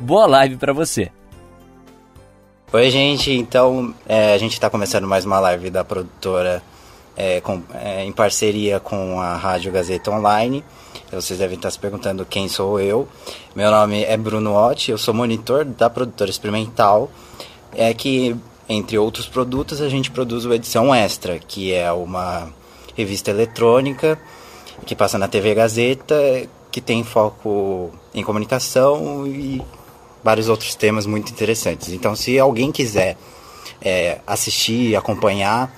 Boa live para você. Oi, gente. Então, é, a gente está começando mais uma live da produtora é, com, é, em parceria com a Rádio Gazeta Online. Vocês devem estar se perguntando quem sou eu. Meu nome é Bruno Otti, eu sou monitor da produtora experimental. É que, entre outros produtos, a gente produz o Edição Extra, que é uma revista eletrônica que passa na TV Gazeta, que tem foco em comunicação e vários outros temas muito interessantes. Então, se alguém quiser é, assistir, acompanhar,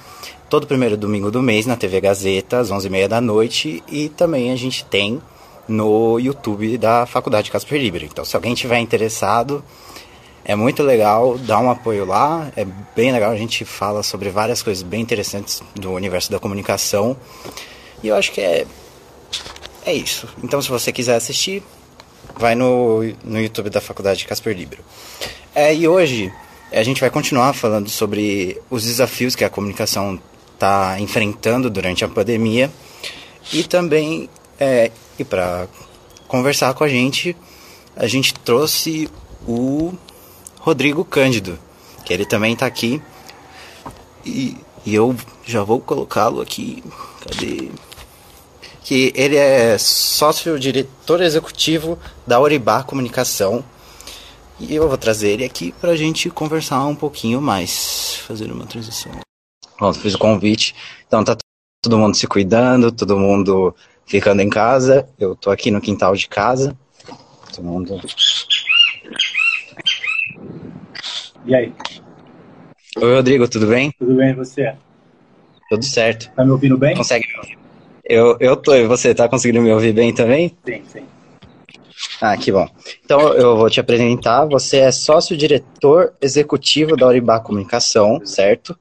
todo primeiro domingo do mês na TV Gazeta, às 11h30 da noite, e também a gente tem no YouTube da Faculdade Casper Libero. Então, se alguém tiver interessado, é muito legal, dá um apoio lá, é bem legal, a gente fala sobre várias coisas bem interessantes do universo da comunicação. E eu acho que é é isso. Então, se você quiser assistir, vai no, no YouTube da Faculdade Casper Libero. É, e hoje a gente vai continuar falando sobre os desafios que a comunicação está enfrentando durante a pandemia e também é, e para conversar com a gente a gente trouxe o Rodrigo Cândido que ele também está aqui. E, e eu já vou colocá-lo aqui. Cadê que ele é sócio-diretor executivo da Oribá Comunicação. E eu vou trazer ele aqui para a gente conversar um pouquinho mais, fazer uma transição. Bom, fiz o convite, então tá todo mundo se cuidando, todo mundo ficando em casa. Eu tô aqui no quintal de casa. Todo mundo. E aí? Oi, Rodrigo, tudo bem? Tudo bem, e você? Tudo certo. Tá me ouvindo bem? Consegue me ouvir? Eu, eu tô, e você tá conseguindo me ouvir bem também? Sim, sim. Ah, que bom. Então eu vou te apresentar. Você é sócio-diretor executivo da Oribá Comunicação, certo?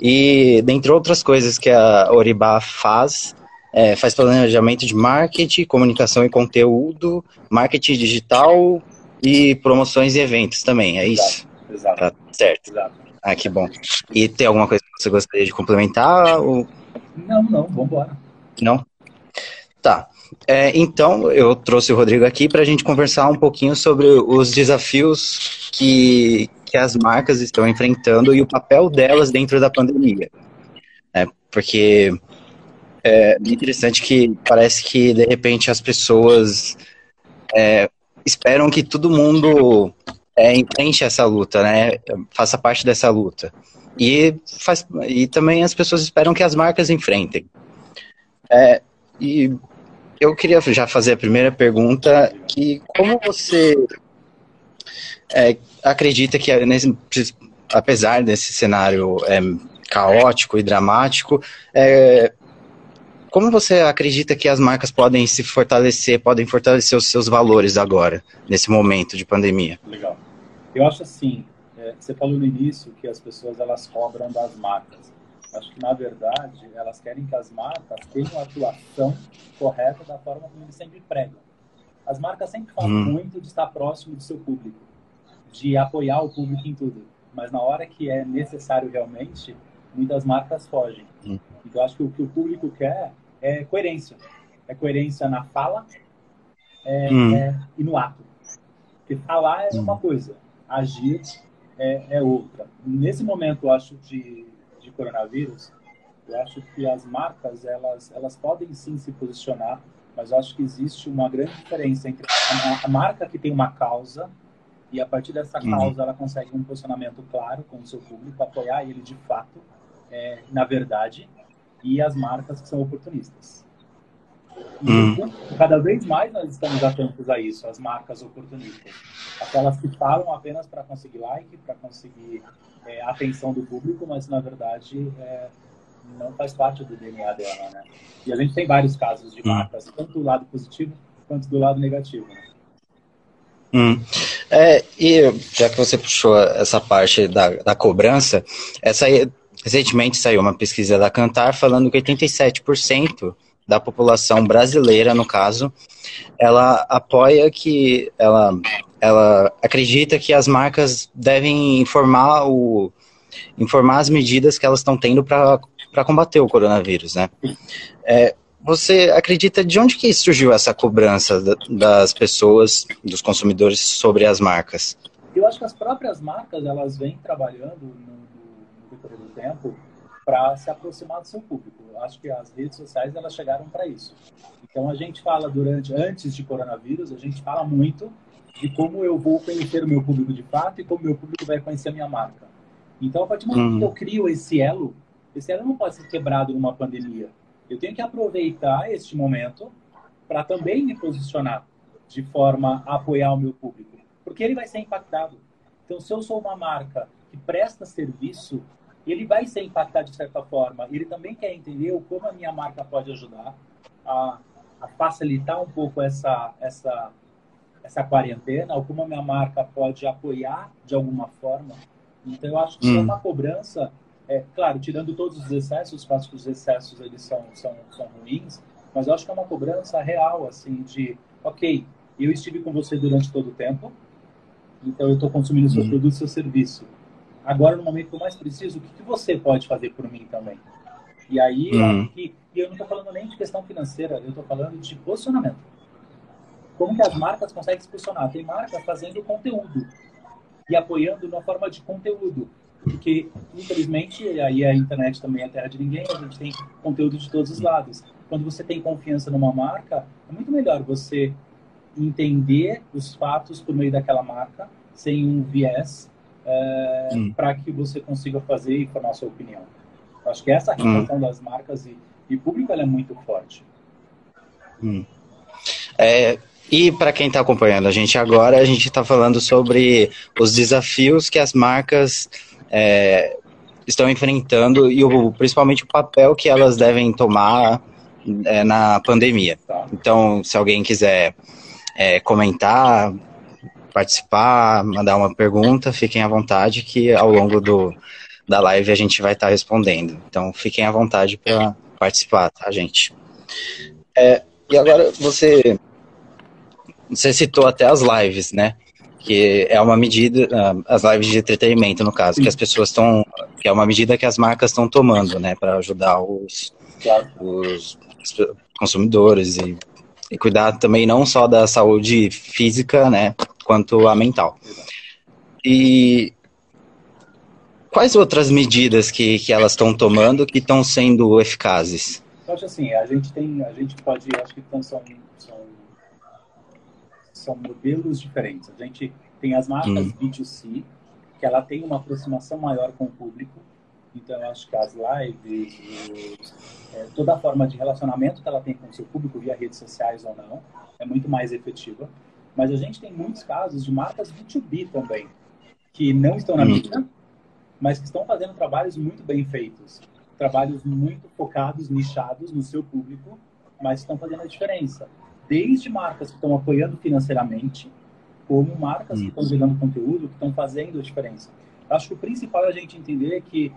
E dentre outras coisas que a Oribá faz, é, faz planejamento de marketing, comunicação e conteúdo, marketing digital e promoções e eventos também, é isso? Exato. Tá certo. Exato. Ah, que bom. E tem alguma coisa que você gostaria de complementar? Ou... Não, não, vamos embora. Não? Tá. É, então, eu trouxe o Rodrigo aqui para a gente conversar um pouquinho sobre os desafios que, que as marcas estão enfrentando e o papel delas dentro da pandemia. É, porque é interessante que parece que, de repente, as pessoas é, esperam que todo mundo é, enfrente essa luta, né? Faça parte dessa luta. E, faz, e também as pessoas esperam que as marcas enfrentem. É, e eu queria já fazer a primeira pergunta, que como você é, acredita que nesse, apesar desse cenário é, caótico e dramático, é, como você acredita que as marcas podem se fortalecer, podem fortalecer os seus valores agora, nesse momento de pandemia? Legal. Eu acho assim, é, você falou no início que as pessoas elas cobram das marcas. Acho que, na verdade, elas querem que as marcas tenham a atuação correta da forma como eles sempre pregam. As marcas sempre falam hum. muito de estar próximo do seu público, de apoiar o público em tudo. Mas na hora que é necessário realmente, muitas marcas fogem. Hum. Então, acho que o que o público quer é coerência. É coerência na fala é, hum. é, e no ato. Porque falar é uma hum. coisa, agir é, é outra. Nesse momento, eu acho, de coronavírus, eu acho que as marcas elas elas podem sim se posicionar, mas eu acho que existe uma grande diferença entre a, a marca que tem uma causa e a partir dessa uhum. causa ela consegue um posicionamento claro com o seu público, apoiar ele de fato, é, na verdade, e as marcas que são oportunistas. E uhum. cada vez mais nós estamos atentos a isso, as marcas oportunistas. Aquelas que falam apenas para conseguir like, para conseguir é, atenção do público, mas na verdade é, não faz parte do DNA dela, né? E a gente tem vários casos de hum. marcas, tanto do lado positivo quanto do lado negativo. Né? Hum. É, e já que você puxou essa parte da, da cobrança, essa recentemente saiu uma pesquisa da Cantar falando que 87% da população brasileira, no caso, ela apoia que ela, ela acredita que as marcas devem informar o informar as medidas que elas estão tendo para combater o coronavírus, né? É, você acredita de onde que surgiu essa cobrança das pessoas, dos consumidores sobre as marcas? Eu acho que as próprias marcas elas vêm trabalhando no, decorrer do tempo para se aproximar do seu público. Eu acho que as redes sociais elas chegaram para isso. Então a gente fala durante antes de coronavírus, a gente fala muito de como eu vou conhecer o meu público de fato e como o meu público vai conhecer a minha marca. Então a partir do momento hum. que eu crio esse elo, esse elo não pode ser quebrado numa pandemia. Eu tenho que aproveitar este momento para também me posicionar de forma a apoiar o meu público, porque ele vai ser impactado. Então, se eu sou uma marca que presta serviço, ele vai ser impactado de certa forma. Ele também quer entender como a minha marca pode ajudar a, a facilitar um pouco essa, essa, essa quarentena, ou como a minha marca pode apoiar de alguma forma. Então, eu acho que hum. é uma cobrança é, claro, tirando todos os excessos, faço que os excessos eles são, são, são ruins, mas eu acho que é uma cobrança real, assim, de, ok, eu estive com você durante todo o tempo, então eu estou consumindo seu uhum. produto, seu serviço. Agora, no momento que eu mais preciso, o que, que você pode fazer por mim também? E aí, uhum. e, e eu não estou falando nem de questão financeira, eu estou falando de posicionamento. Como que as marcas conseguem se posicionar? Tem marcas fazendo conteúdo e apoiando na forma de conteúdo porque infelizmente aí a internet também é terra de ninguém, a gente tem conteúdo de todos os lados. Quando você tem confiança numa marca, é muito melhor você entender os fatos por meio daquela marca, sem um viés, é, hum. para que você consiga fazer e formar a sua opinião. Acho que essa relação hum. das marcas e, e público é muito forte. Hum. É, e para quem está acompanhando a gente agora, a gente está falando sobre os desafios que as marcas é, estão enfrentando e o, principalmente o papel que elas devem tomar é, na pandemia. Então, se alguém quiser é, comentar, participar, mandar uma pergunta, fiquem à vontade que ao longo do, da live a gente vai estar tá respondendo. Então, fiquem à vontade para participar, tá, gente? É, e agora você você citou até as lives, né? que é uma medida, ah, as lives de entretenimento, no caso, que as pessoas estão, que é uma medida que as marcas estão tomando, né, para ajudar os, os consumidores e, e, cuidar também não só da saúde física, né, quanto a mental. E quais outras medidas que, que elas estão tomando que estão sendo eficazes? Eu acho assim, a gente tem, a gente pode, acho que então são, são são modelos diferentes. A gente tem as marcas hum. B2C, que ela tem uma aproximação maior com o público. Então, eu acho que as lives, os, é, toda a forma de relacionamento que ela tem com o seu público, via redes sociais ou não, é muito mais efetiva. Mas a gente tem muitos casos de marcas B2B também, que não estão na hum. mídia, mas que estão fazendo trabalhos muito bem feitos. Trabalhos muito focados, nichados no seu público, mas estão fazendo a diferença desde marcas que estão apoiando financeiramente, como marcas que estão gerando conteúdo, que estão fazendo a diferença. Acho que o principal é a gente entender que,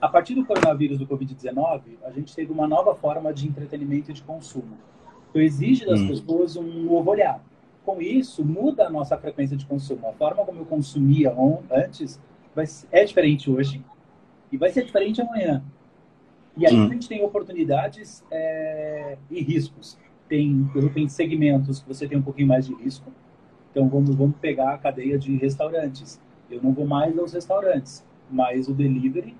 a partir do coronavírus do Covid-19, a gente teve uma nova forma de entretenimento e de consumo. Então, exige das hum. pessoas um novo olhar. Com isso, muda a nossa frequência de consumo. A forma como eu consumia antes vai, é diferente hoje e vai ser diferente amanhã. E aí hum. a gente tem oportunidades é, e riscos tem, repente, segmentos que você tem um pouquinho mais de risco. Então, vamos, vamos pegar a cadeia de restaurantes. Eu não vou mais aos restaurantes, mas o delivery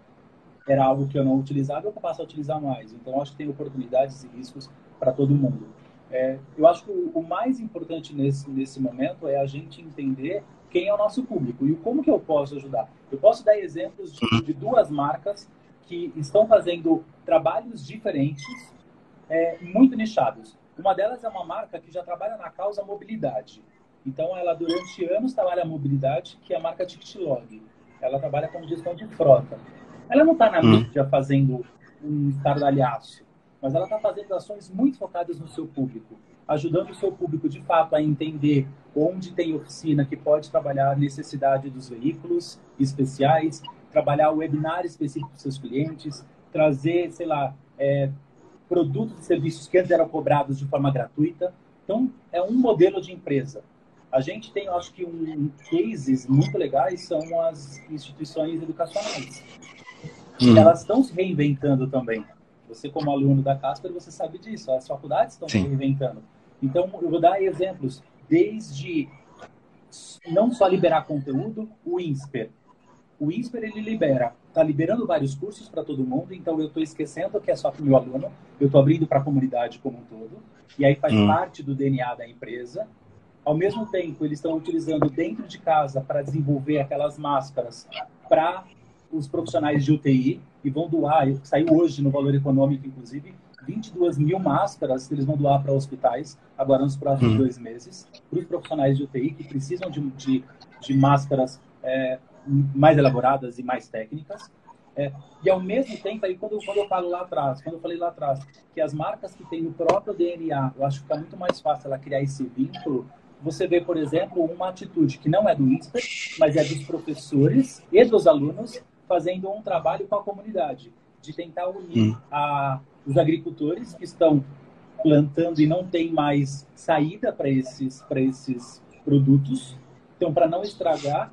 era algo que eu não utilizava eu passo a utilizar mais. Então, acho que tem oportunidades e riscos para todo mundo. É, eu acho que o, o, mais importante nesse, nesse momento é a gente entender quem é o nosso público e como que eu posso ajudar. Eu posso dar exemplos de, de duas marcas que estão fazendo trabalhos diferentes, é, muito nichados. Uma delas é uma marca que já trabalha na causa mobilidade. Então, ela durante anos trabalha a mobilidade, que é a marca TicketLog. Ela trabalha com gestão de frota. Ela não está na hum. mídia fazendo um estardalhaço, mas ela está fazendo ações muito focadas no seu público. ajudando o seu público de fato a entender onde tem oficina que pode trabalhar a necessidade dos veículos especiais, trabalhar o webinar específico para seus clientes, trazer, sei lá, é, produtos e serviços que antes eram cobrados de forma gratuita. Então, é um modelo de empresa. A gente tem, acho que, um cases muito legais são as instituições educacionais. Hum. Elas estão se reinventando também. Você, como aluno da Casper, você sabe disso. As faculdades estão se reinventando. Então, eu vou dar exemplos. Desde não só liberar conteúdo, o INSPER. O INSPER, ele libera, está liberando vários cursos para todo mundo, então eu estou esquecendo que é só para o meu aluno, eu estou abrindo para a comunidade como um todo, e aí faz hum. parte do DNA da empresa. Ao mesmo tempo, eles estão utilizando dentro de casa para desenvolver aquelas máscaras para os profissionais de UTI e vão doar, saiu hoje no valor econômico, inclusive, 22 mil máscaras que eles vão doar para hospitais agora nos próximos uhum. dois meses, para os profissionais de UTI que precisam de, de, de máscaras é, mais elaboradas e mais técnicas. É, e ao mesmo tempo, aí quando, quando eu falo lá atrás, quando eu falei lá atrás, que as marcas que têm o próprio DNA, eu acho que é muito mais fácil ela criar esse vínculo. Você vê, por exemplo, uma atitude que não é do INSPER, mas é dos professores e dos alunos fazendo um trabalho com a comunidade, de tentar unir hum. a, os agricultores que estão plantando e não tem mais saída para esses, esses produtos. Então, para não estragar,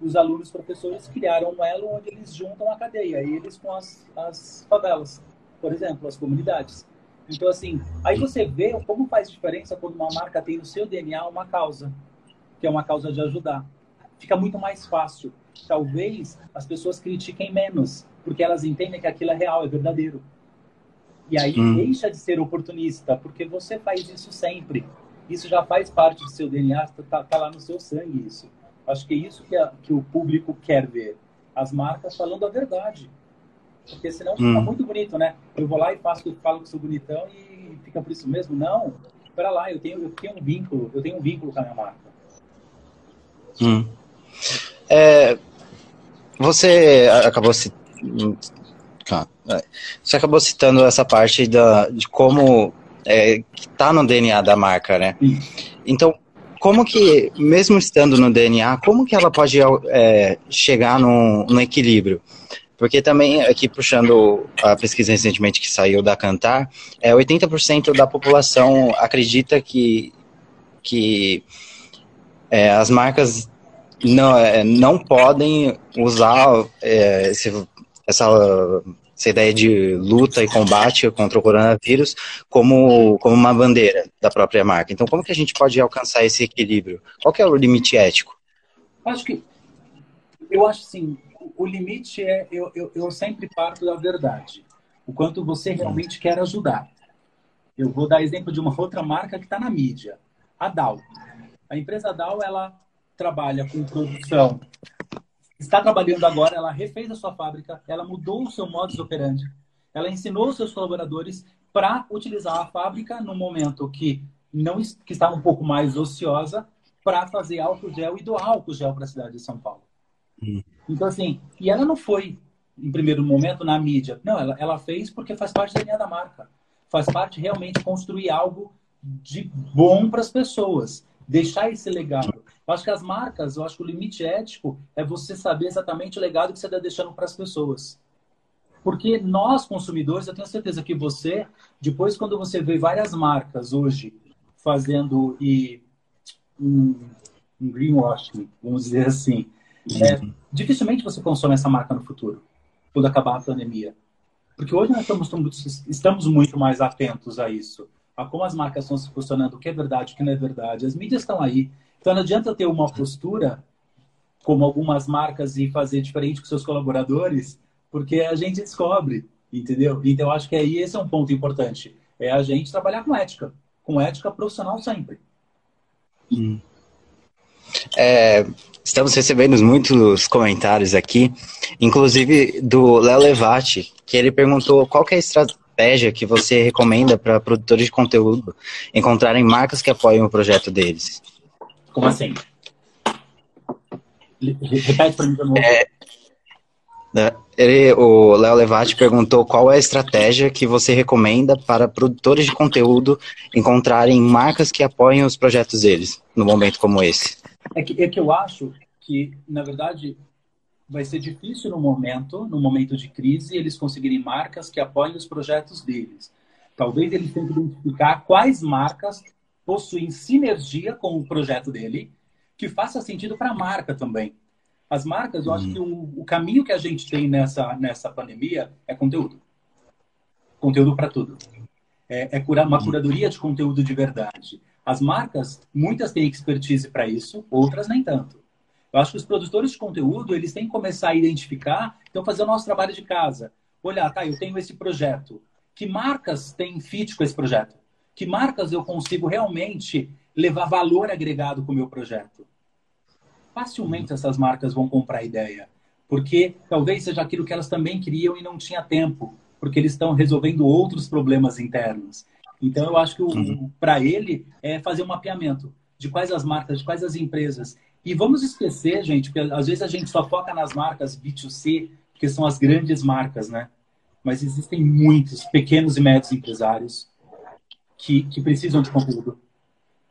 os alunos professores criaram um elo onde eles juntam a cadeia, eles com as, as favelas, por exemplo, as comunidades. Então, assim, aí você vê como faz diferença quando uma marca tem no seu DNA uma causa, que é uma causa de ajudar. Fica muito mais fácil. Talvez as pessoas critiquem menos, porque elas entendem que aquilo é real, é verdadeiro. E aí hum. deixa de ser oportunista, porque você faz isso sempre. Isso já faz parte do seu DNA, está tá lá no seu sangue isso. Acho que é isso que, a, que o público quer ver. As marcas falando a verdade. Porque senão hum. fica muito bonito, né? Eu vou lá e faço, falo que sou bonitão e fica por isso mesmo. Não, espera lá, eu tenho, eu tenho um vínculo, eu tenho um vínculo com a minha marca. Hum. É, você acabou se é, você acabou citando essa parte da, de como é, que está no DNA da marca, né? Então, como que, mesmo estando no DNA, como que ela pode é, chegar no, no equilíbrio? Porque também, aqui puxando a pesquisa recentemente que saiu da Cantar, é 80% da população acredita que, que é, as marcas não, é, não podem usar é, esse essa, essa ideia de luta e combate contra o coronavírus como, como uma bandeira da própria marca. Então, como que a gente pode alcançar esse equilíbrio? Qual é o limite ético? Acho que eu acho assim, o limite é eu, eu, eu sempre parto da verdade. O quanto você realmente quer ajudar. Eu vou dar exemplo de uma outra marca que está na mídia, a Dow. A empresa Dow ela trabalha com produção está trabalhando agora, ela refez a sua fábrica, ela mudou o seu modus operandi, ela ensinou os seus colaboradores para utilizar a fábrica no momento que não que estava um pouco mais ociosa para fazer álcool gel e doar álcool gel para a cidade de São Paulo. Hum. Então assim, e ela não foi em primeiro momento na mídia, não, ela, ela fez porque faz parte da linha da marca, faz parte realmente construir algo de bom para as pessoas, deixar esse legado. Eu acho que as marcas, eu acho que o limite ético é você saber exatamente o legado que você está deixando para as pessoas. Porque nós, consumidores, eu tenho certeza que você, depois, quando você vê várias marcas hoje fazendo e um, um greenwashing, vamos dizer assim, é, dificilmente você consome essa marca no futuro, quando acabar a pandemia. Porque hoje nós estamos, estamos muito mais atentos a isso, a como as marcas estão se posicionando, o que é verdade, o que não é verdade. As mídias estão aí, então não adianta ter uma postura, como algumas marcas, e fazer diferente com seus colaboradores, porque a gente descobre, entendeu? Então acho que aí esse é um ponto importante. É a gente trabalhar com ética, com ética profissional sempre. Hum. É, estamos recebendo muitos comentários aqui, inclusive do Léo Levati, que ele perguntou qual é a estratégia que você recomenda para produtores de conteúdo encontrarem marcas que apoiam o projeto deles. Como assim? Repete para mim novo. É... Né? Ele, o Léo Levati perguntou qual é a estratégia que você recomenda para produtores de conteúdo encontrarem marcas que apoiem os projetos deles, no momento como esse. É que, é que eu acho que, na verdade, vai ser difícil no momento, no momento de crise, eles conseguirem marcas que apoiem os projetos deles. Talvez eles tenham que identificar quais marcas possuem sinergia com o projeto dele, que faça sentido para a marca também. As marcas, eu acho que o, o, caminho que a gente tem nessa, nessa pandemia é conteúdo. Conteúdo para tudo. É, é curar, uma curadoria de conteúdo de verdade. As marcas, muitas têm expertise para isso, outras nem tanto. Eu acho que os produtores de conteúdo, eles têm que começar a identificar, então fazer o nosso trabalho de casa. Olhar, tá, eu tenho esse projeto. Que marcas têm fit com esse projeto? Que marcas eu consigo realmente levar valor agregado com o meu projeto? facilmente essas marcas vão comprar a ideia. Porque talvez seja aquilo que elas também queriam e não tinha tempo, porque eles estão resolvendo outros problemas internos. Então, eu acho que uhum. para ele é fazer um mapeamento de quais as marcas, de quais as empresas. E vamos esquecer, gente, porque às vezes a gente só foca nas marcas B2C, que são as grandes marcas, né? Mas existem muitos pequenos e médios empresários que, que precisam de conteúdo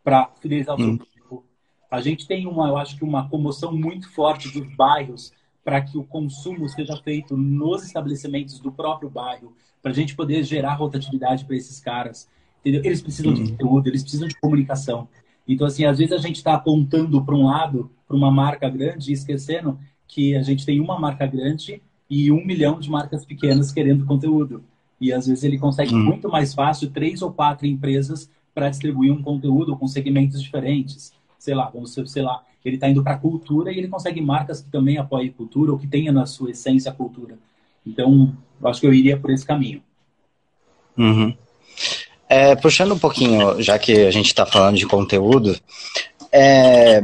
para fidelizar o uhum. A gente tem uma, eu acho que uma comoção muito forte dos bairros para que o consumo seja feito nos estabelecimentos do próprio bairro, para a gente poder gerar rotatividade para esses caras. Entendeu? Eles precisam de uhum. conteúdo, eles precisam de comunicação. Então, assim, às vezes a gente está apontando para um lado, para uma marca grande, e esquecendo que a gente tem uma marca grande e um milhão de marcas pequenas querendo conteúdo. E às vezes ele consegue uhum. muito mais fácil três ou quatro empresas para distribuir um conteúdo com segmentos diferentes sei lá, vamos sei lá, ele está indo para a cultura e ele consegue marcas que também apoiem cultura ou que tenha na sua essência a cultura. Então, eu acho que eu iria por esse caminho. Uhum. É, puxando um pouquinho, já que a gente está falando de conteúdo, é,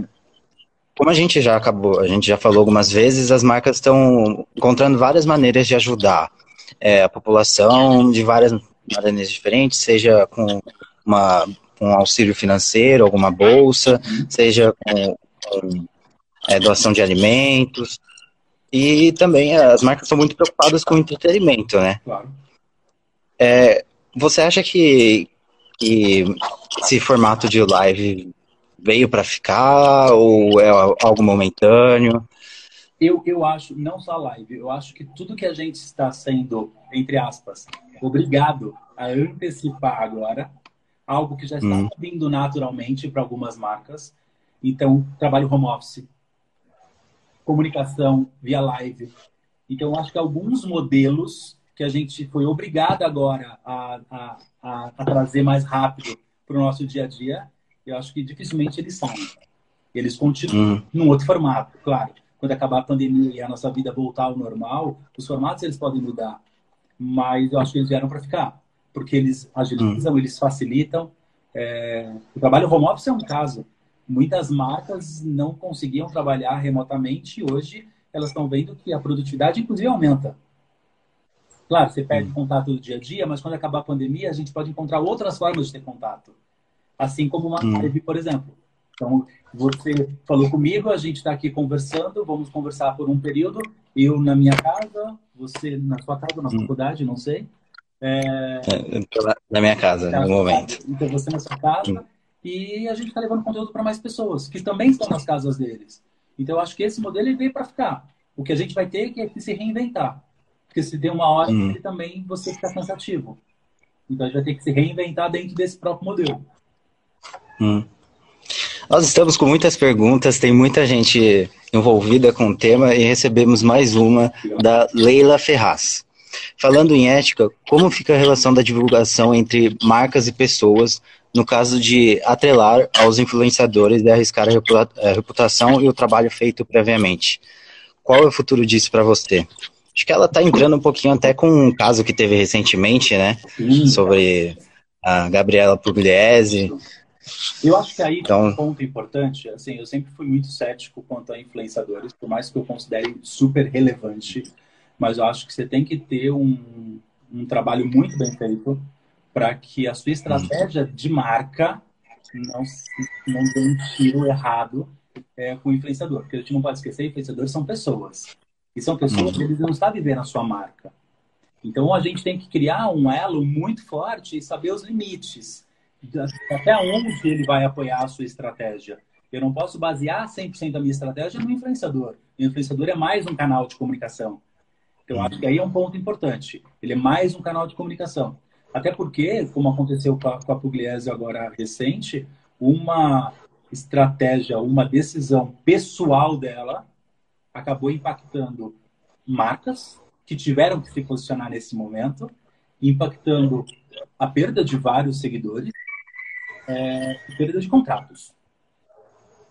como a gente já acabou, a gente já falou algumas vezes, as marcas estão encontrando várias maneiras de ajudar é, a população de várias maneiras diferentes, seja com uma com auxílio financeiro, alguma bolsa, seja com, com é, doação de alimentos. E também as marcas são muito preocupadas com o entretenimento, né? Claro. É, você acha que, que esse formato de live veio para ficar ou é algo momentâneo? Eu, eu acho, não só live, eu acho que tudo que a gente está sendo, entre aspas, obrigado a antecipar agora, algo que já está hum. vindo naturalmente para algumas marcas. Então, trabalho home office, comunicação via live. Então, acho que alguns modelos que a gente foi obrigado agora a, a, a, a trazer mais rápido para o nosso dia a dia, eu acho que dificilmente eles saem. Eles continuam hum. num outro formato, claro. Quando acabar a pandemia e a nossa vida voltar ao normal, os formatos eles podem mudar. Mas eu acho que eles vieram para ficar porque eles agilizam, hum. eles facilitam. É, o trabalho home office é um caso. Muitas marcas não conseguiam trabalhar remotamente e hoje elas estão vendo que a produtividade, inclusive, aumenta. Claro, você perde hum. contato do dia a dia, mas quando acabar a pandemia, a gente pode encontrar outras formas de ter contato. Assim como uma hum. live, por exemplo. Então, você falou comigo, a gente está aqui conversando, vamos conversar por um período, eu na minha casa, você na sua casa, na hum. faculdade, não sei. É... Na minha casa, no momento. Então você na sua casa e a gente está levando conteúdo para mais pessoas que também estão nas casas deles. Então eu acho que esse modelo ele veio para ficar. O que a gente vai ter é que se reinventar. Porque se der uma hora, hum. também você fica cansativo. Então a gente vai ter que se reinventar dentro desse próprio modelo. Hum. Nós estamos com muitas perguntas, tem muita gente envolvida com o tema e recebemos mais uma da Leila Ferraz. Falando em ética, como fica a relação da divulgação entre marcas e pessoas no caso de atrelar aos influenciadores e arriscar a reputação e o trabalho feito previamente? Qual é o futuro disso para você? Acho que ela está entrando um pouquinho até com um caso que teve recentemente, né? Sim. Sobre a Gabriela Pugliese. Eu acho que aí então... um ponto importante, assim, eu sempre fui muito cético quanto a influenciadores, por mais que eu considere super relevante mas eu acho que você tem que ter um, um trabalho muito bem feito para que a sua estratégia de marca não, não dê um tiro errado é, com o influenciador. Porque a gente não pode esquecer, influenciadores são pessoas. E são pessoas que eles não estão vivendo a sua marca. Então a gente tem que criar um elo muito forte e saber os limites. Até onde ele vai apoiar a sua estratégia. Eu não posso basear 100% da minha estratégia no influenciador. O influenciador é mais um canal de comunicação. Então, acho que aí é um ponto importante. Ele é mais um canal de comunicação. Até porque, como aconteceu com a, com a Pugliese agora recente, uma estratégia, uma decisão pessoal dela acabou impactando marcas que tiveram que se posicionar nesse momento, impactando a perda de vários seguidores é, e perda de contratos.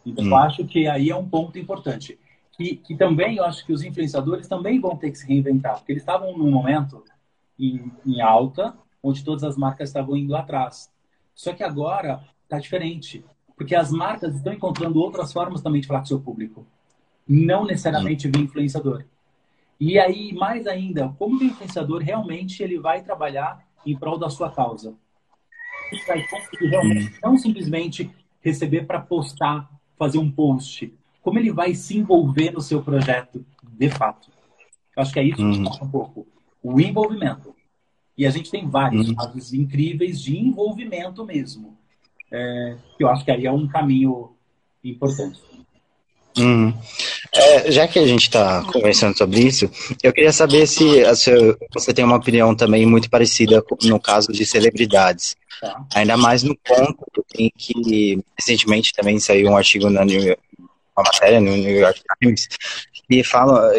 Então, hum. eu acho que aí é um ponto importante. Que, que também eu acho que os influenciadores também vão ter que se reinventar, porque eles estavam num momento em, em alta, onde todas as marcas estavam indo atrás. Só que agora está diferente, porque as marcas estão encontrando outras formas também de falar com o seu público, não necessariamente via influenciador. E aí, mais ainda, como o influenciador realmente ele vai trabalhar em prol da sua causa. Ele vai conseguir realmente não simplesmente receber para postar, fazer um post, como ele vai se envolver no seu projeto de fato. Acho que é isso que uhum. um pouco. O envolvimento. E a gente tem vários uhum. casos incríveis de envolvimento mesmo. É, eu acho que aí é um caminho importante. Uhum. É, já que a gente está conversando sobre isso, eu queria saber se sua, você tem uma opinião também muito parecida no caso de celebridades. Tá. Ainda mais no ponto em que recentemente também saiu um artigo na New York, uma matéria no New York Times que fala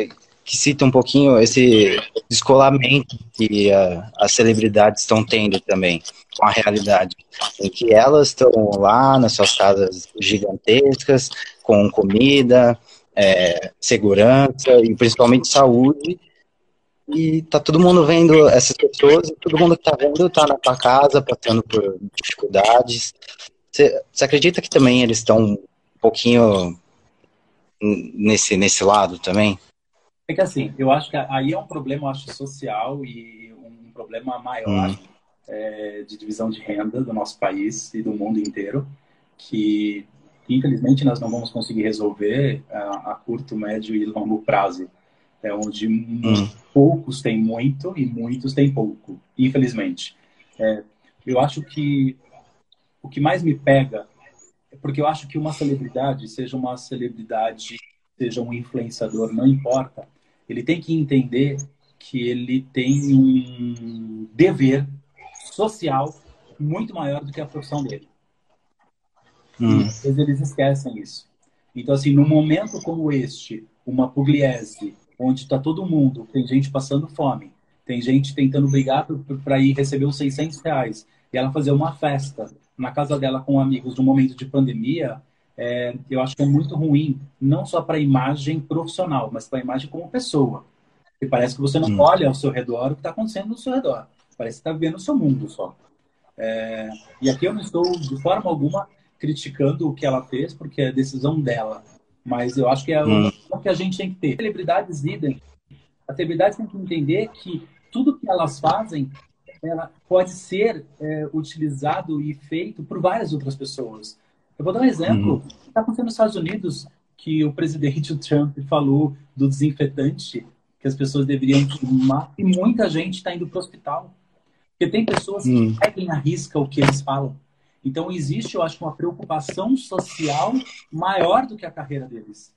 que cita um pouquinho esse descolamento que uh, as celebridades estão tendo também com a realidade, em que elas estão lá nas suas casas gigantescas, com comida, é, segurança e principalmente saúde, e tá todo mundo vendo essas pessoas, e todo mundo que tá vendo tá na tua casa, passando por dificuldades. Você acredita que também eles estão um pouquinho nesse, nesse lado também? É que assim, eu acho que aí é um problema, acho, social e um problema maior hum. é, de divisão de renda do nosso país e do mundo inteiro, que infelizmente nós não vamos conseguir resolver a, a curto, médio e longo prazo. É onde hum. poucos têm muito e muitos têm pouco, infelizmente. É, eu acho que o que mais me pega é porque eu acho que uma celebridade, seja uma celebridade, seja um influenciador, não importa, ele tem que entender que ele tem um dever social muito maior do que a profissão dele. Hum. E às vezes eles esquecem isso. Então, assim, num momento como este, uma pugliese, onde está todo mundo, tem gente passando fome, tem gente tentando brigar para ir receber os 600 reais, e ela fazer uma festa na casa dela com amigos no momento de pandemia, é, eu acho que é muito ruim, não só para a imagem profissional, mas para a imagem como pessoa. E parece que você não hum. olha ao seu redor o que está acontecendo no seu redor. Parece que está vivendo o seu mundo só. É, e aqui eu não estou, de forma alguma, criticando o que ela fez, porque é decisão dela. Mas eu acho que é hum. o que a gente tem que ter. Celebridades idem. As celebridades têm que entender que tudo que elas fazem ela pode ser é, utilizado e feito por várias outras pessoas. Eu vou dar um exemplo. Uhum. Está acontecendo nos Estados Unidos que o presidente Trump falou do desinfetante que as pessoas deveriam tomar e muita gente está indo para o hospital. Porque tem pessoas que uhum. seguem a risca o que eles falam. Então existe, eu acho, uma preocupação social maior do que a carreira deles.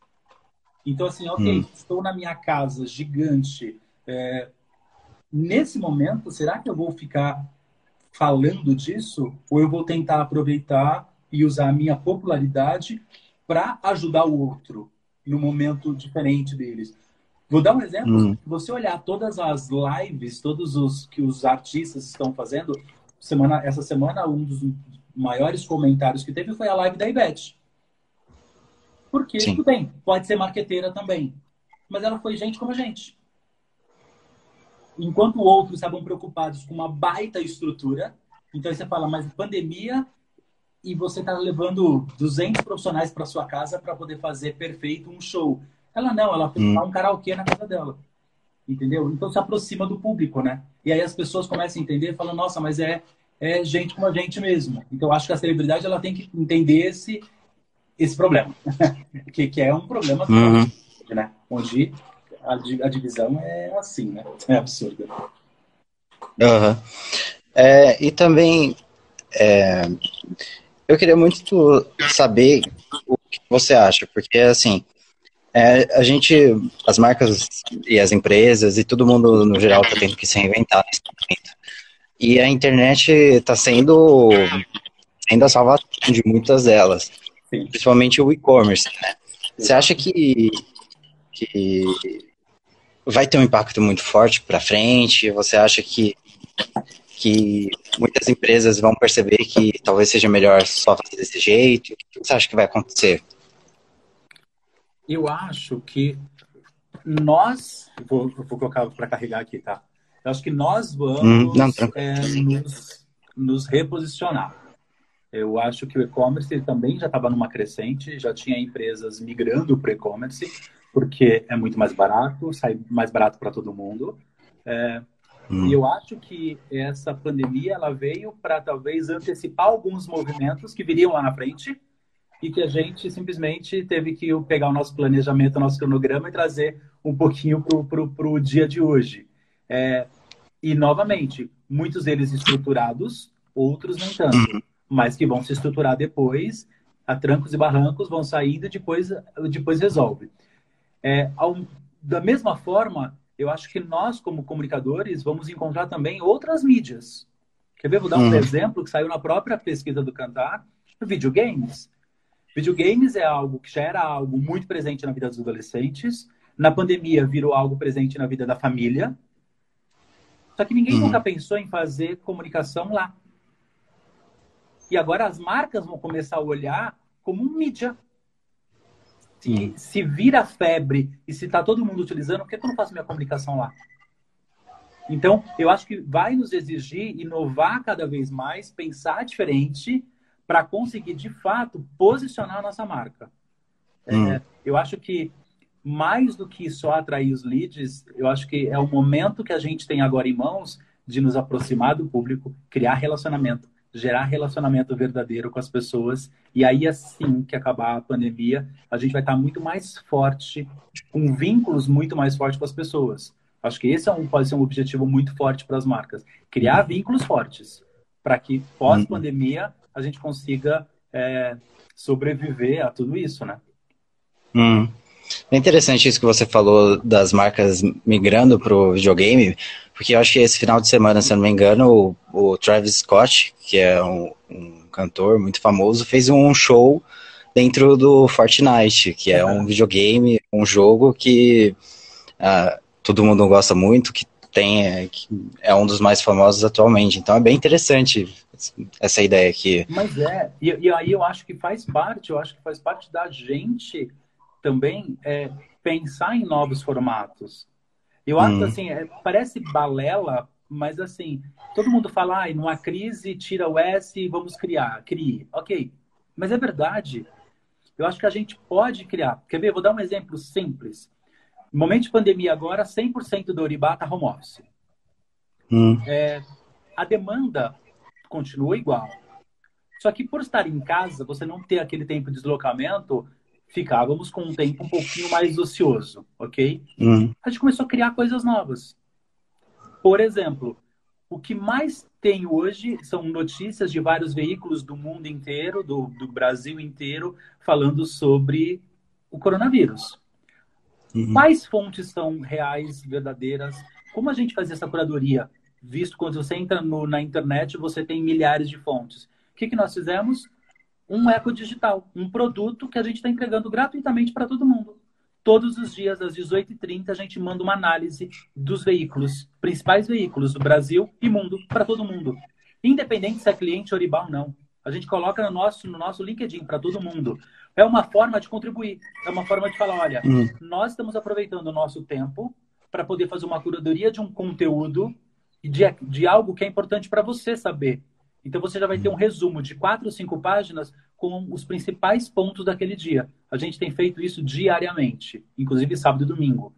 Então, assim, ok, uhum. estou na minha casa gigante. É, nesse momento, será que eu vou ficar falando disso? Ou eu vou tentar aproveitar e usar a minha popularidade para ajudar o outro no momento diferente deles. Vou dar um exemplo. Hum. Se você olhar todas as lives, todos os que os artistas estão fazendo, semana, essa semana um dos maiores comentários que teve foi a live da Ivete. Porque, Sim. tudo bem, pode ser marqueteira também. Mas ela foi gente como a gente. Enquanto outros estavam preocupados com uma baita estrutura, então você fala, mas pandemia e você está levando 200 profissionais para sua casa para poder fazer perfeito um show. Ela não, ela fez hum. um karaokê na casa dela. Entendeu? Então se aproxima do público, né? E aí as pessoas começam a entender e falam, nossa, mas é, é gente como a gente mesmo. Então acho que a celebridade ela tem que entender esse, esse problema. que, que é um problema uhum. né? Onde a, a divisão é assim, né? É absurda. Uhum. É, e também é, eu queria muito saber o que você acha, porque assim é, a gente, as marcas e as empresas e todo mundo no geral está tendo que se reinventar nesse momento. E a internet está sendo, sendo a salvação de muitas delas, Sim. principalmente o e-commerce. Né? Você acha que, que vai ter um impacto muito forte para frente? Você acha que, que muitas empresas vão perceber que talvez seja melhor só fazer desse jeito? O que você acha que vai acontecer? Eu acho que nós, vou, vou colocar para carregar aqui, tá? Eu acho que nós vamos hum, não, é, nos, nos reposicionar. Eu acho que o e-commerce também já estava numa crescente, já tinha empresas migrando para o e-commerce, porque é muito mais barato, sai mais barato para todo mundo. É, hum. E eu acho que essa pandemia ela veio para talvez antecipar alguns movimentos que viriam lá na frente e que a gente simplesmente teve que pegar o nosso planejamento, o nosso cronograma e trazer um pouquinho para o dia de hoje. É, e, novamente, muitos deles estruturados, outros nem tanto, uhum. mas que vão se estruturar depois, a trancos e barrancos, vão saindo e depois, depois resolve. É, ao, da mesma forma, eu acho que nós, como comunicadores, vamos encontrar também outras mídias. Quer ver? Vou dar um uhum. exemplo que saiu na própria pesquisa do Cantar, videogames. Videogames é algo que já era algo muito presente na vida dos adolescentes. Na pandemia virou algo presente na vida da família. Só que ninguém uhum. nunca pensou em fazer comunicação lá. E agora as marcas vão começar a olhar como um mídia. Se, uhum. se vira febre e se está todo mundo utilizando, por que eu não faço minha comunicação lá? Então, eu acho que vai nos exigir inovar cada vez mais, pensar diferente para conseguir, de fato, posicionar a nossa marca. Hum. É, eu acho que mais do que só atrair os leads, eu acho que é o momento que a gente tem agora em mãos de nos aproximar do público, criar relacionamento, gerar relacionamento verdadeiro com as pessoas. E aí, assim que acabar a pandemia, a gente vai estar muito mais forte, com vínculos muito mais fortes com as pessoas. Acho que esse é um, pode ser um objetivo muito forte para as marcas. Criar vínculos fortes, para que pós-pandemia a gente consiga é, sobreviver a tudo isso, né? Hum. É interessante isso que você falou das marcas migrando para o videogame, porque eu acho que esse final de semana, se eu não me engano, o, o Travis Scott, que é um, um, cantor muito famoso, fez um show dentro do Fortnite, que é um videogame, um jogo que uh, todo mundo gosta muito, que tem é, que é um dos mais famosos atualmente. Então é bem interessante essa ideia aqui. Mas é, e, e aí eu acho que faz parte, eu acho que faz parte da gente também é, pensar em novos formatos. Eu acho hum. assim, é, parece balela, mas assim, todo mundo fala, ah, numa crise, tira o S e vamos criar, crie. Ok, mas é verdade. Eu acho que a gente pode criar. Quer ver? Vou dar um exemplo simples. No momento de pandemia agora, 100% do Uribá está home office. Hum. É, a demanda continua igual. Só que por estar em casa, você não ter aquele tempo de deslocamento, ficávamos com um tempo um pouquinho mais ocioso, ok? Uhum. A gente começou a criar coisas novas. Por exemplo, o que mais tem hoje são notícias de vários veículos do mundo inteiro, do, do Brasil inteiro, falando sobre o coronavírus. Uhum. Quais fontes são reais, verdadeiras? Como a gente fazia essa curadoria? Visto quando você entra no, na internet, você tem milhares de fontes. O que, que nós fizemos? Um eco digital, um produto que a gente está entregando gratuitamente para todo mundo. Todos os dias, às 18h30, a gente manda uma análise dos veículos, principais veículos do Brasil e mundo, para todo mundo. Independente se é cliente Oribal ou não. A gente coloca no nosso, no nosso LinkedIn para todo mundo. É uma forma de contribuir. É uma forma de falar: olha, hum. nós estamos aproveitando o nosso tempo para poder fazer uma curadoria de um conteúdo de, de algo que é importante para você saber. Então você já vai ter um resumo de quatro ou cinco páginas com os principais pontos daquele dia. A gente tem feito isso diariamente, inclusive sábado e domingo.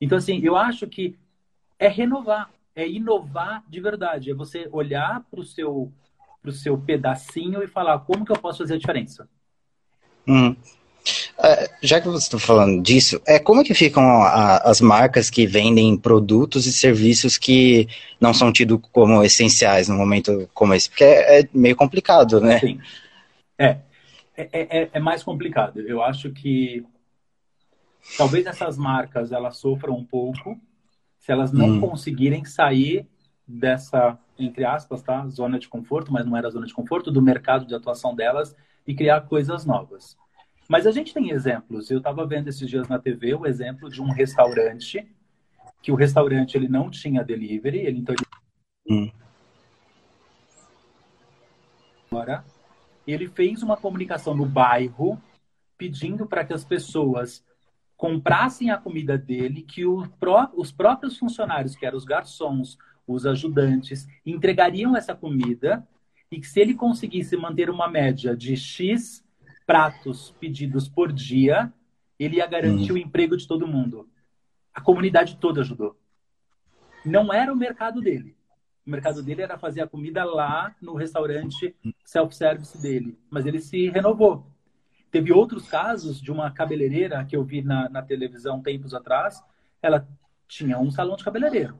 Então, assim, eu acho que é renovar, é inovar de verdade. É você olhar para o seu, pro seu pedacinho e falar como que eu posso fazer a diferença. Hum. É, já que você está falando disso, é como que ficam a, as marcas que vendem produtos e serviços que não são tidos como essenciais no momento como esse? Porque é, é meio complicado, né? Sim. É. É, é, é mais complicado. Eu acho que talvez essas marcas elas sofram um pouco se elas não hum. conseguirem sair dessa, entre aspas, tá? Zona de conforto, mas não era zona de conforto, do mercado de atuação delas e criar coisas novas. Mas a gente tem exemplos. Eu estava vendo esses dias na TV o exemplo de um restaurante que o restaurante ele não tinha delivery, ele então ele... Hum. ele fez uma comunicação no bairro pedindo para que as pessoas comprassem a comida dele, que pró os próprios funcionários, que eram os garçons, os ajudantes, entregariam essa comida e que se ele conseguisse manter uma média de X pratos pedidos por dia, ele ia garantir hum. o emprego de todo mundo. A comunidade toda ajudou. Não era o mercado dele. O mercado dele era fazer a comida lá no restaurante self-service dele. Mas ele se renovou. Teve outros casos de uma cabeleireira que eu vi na, na televisão tempos atrás. Ela tinha um salão de cabeleireiro.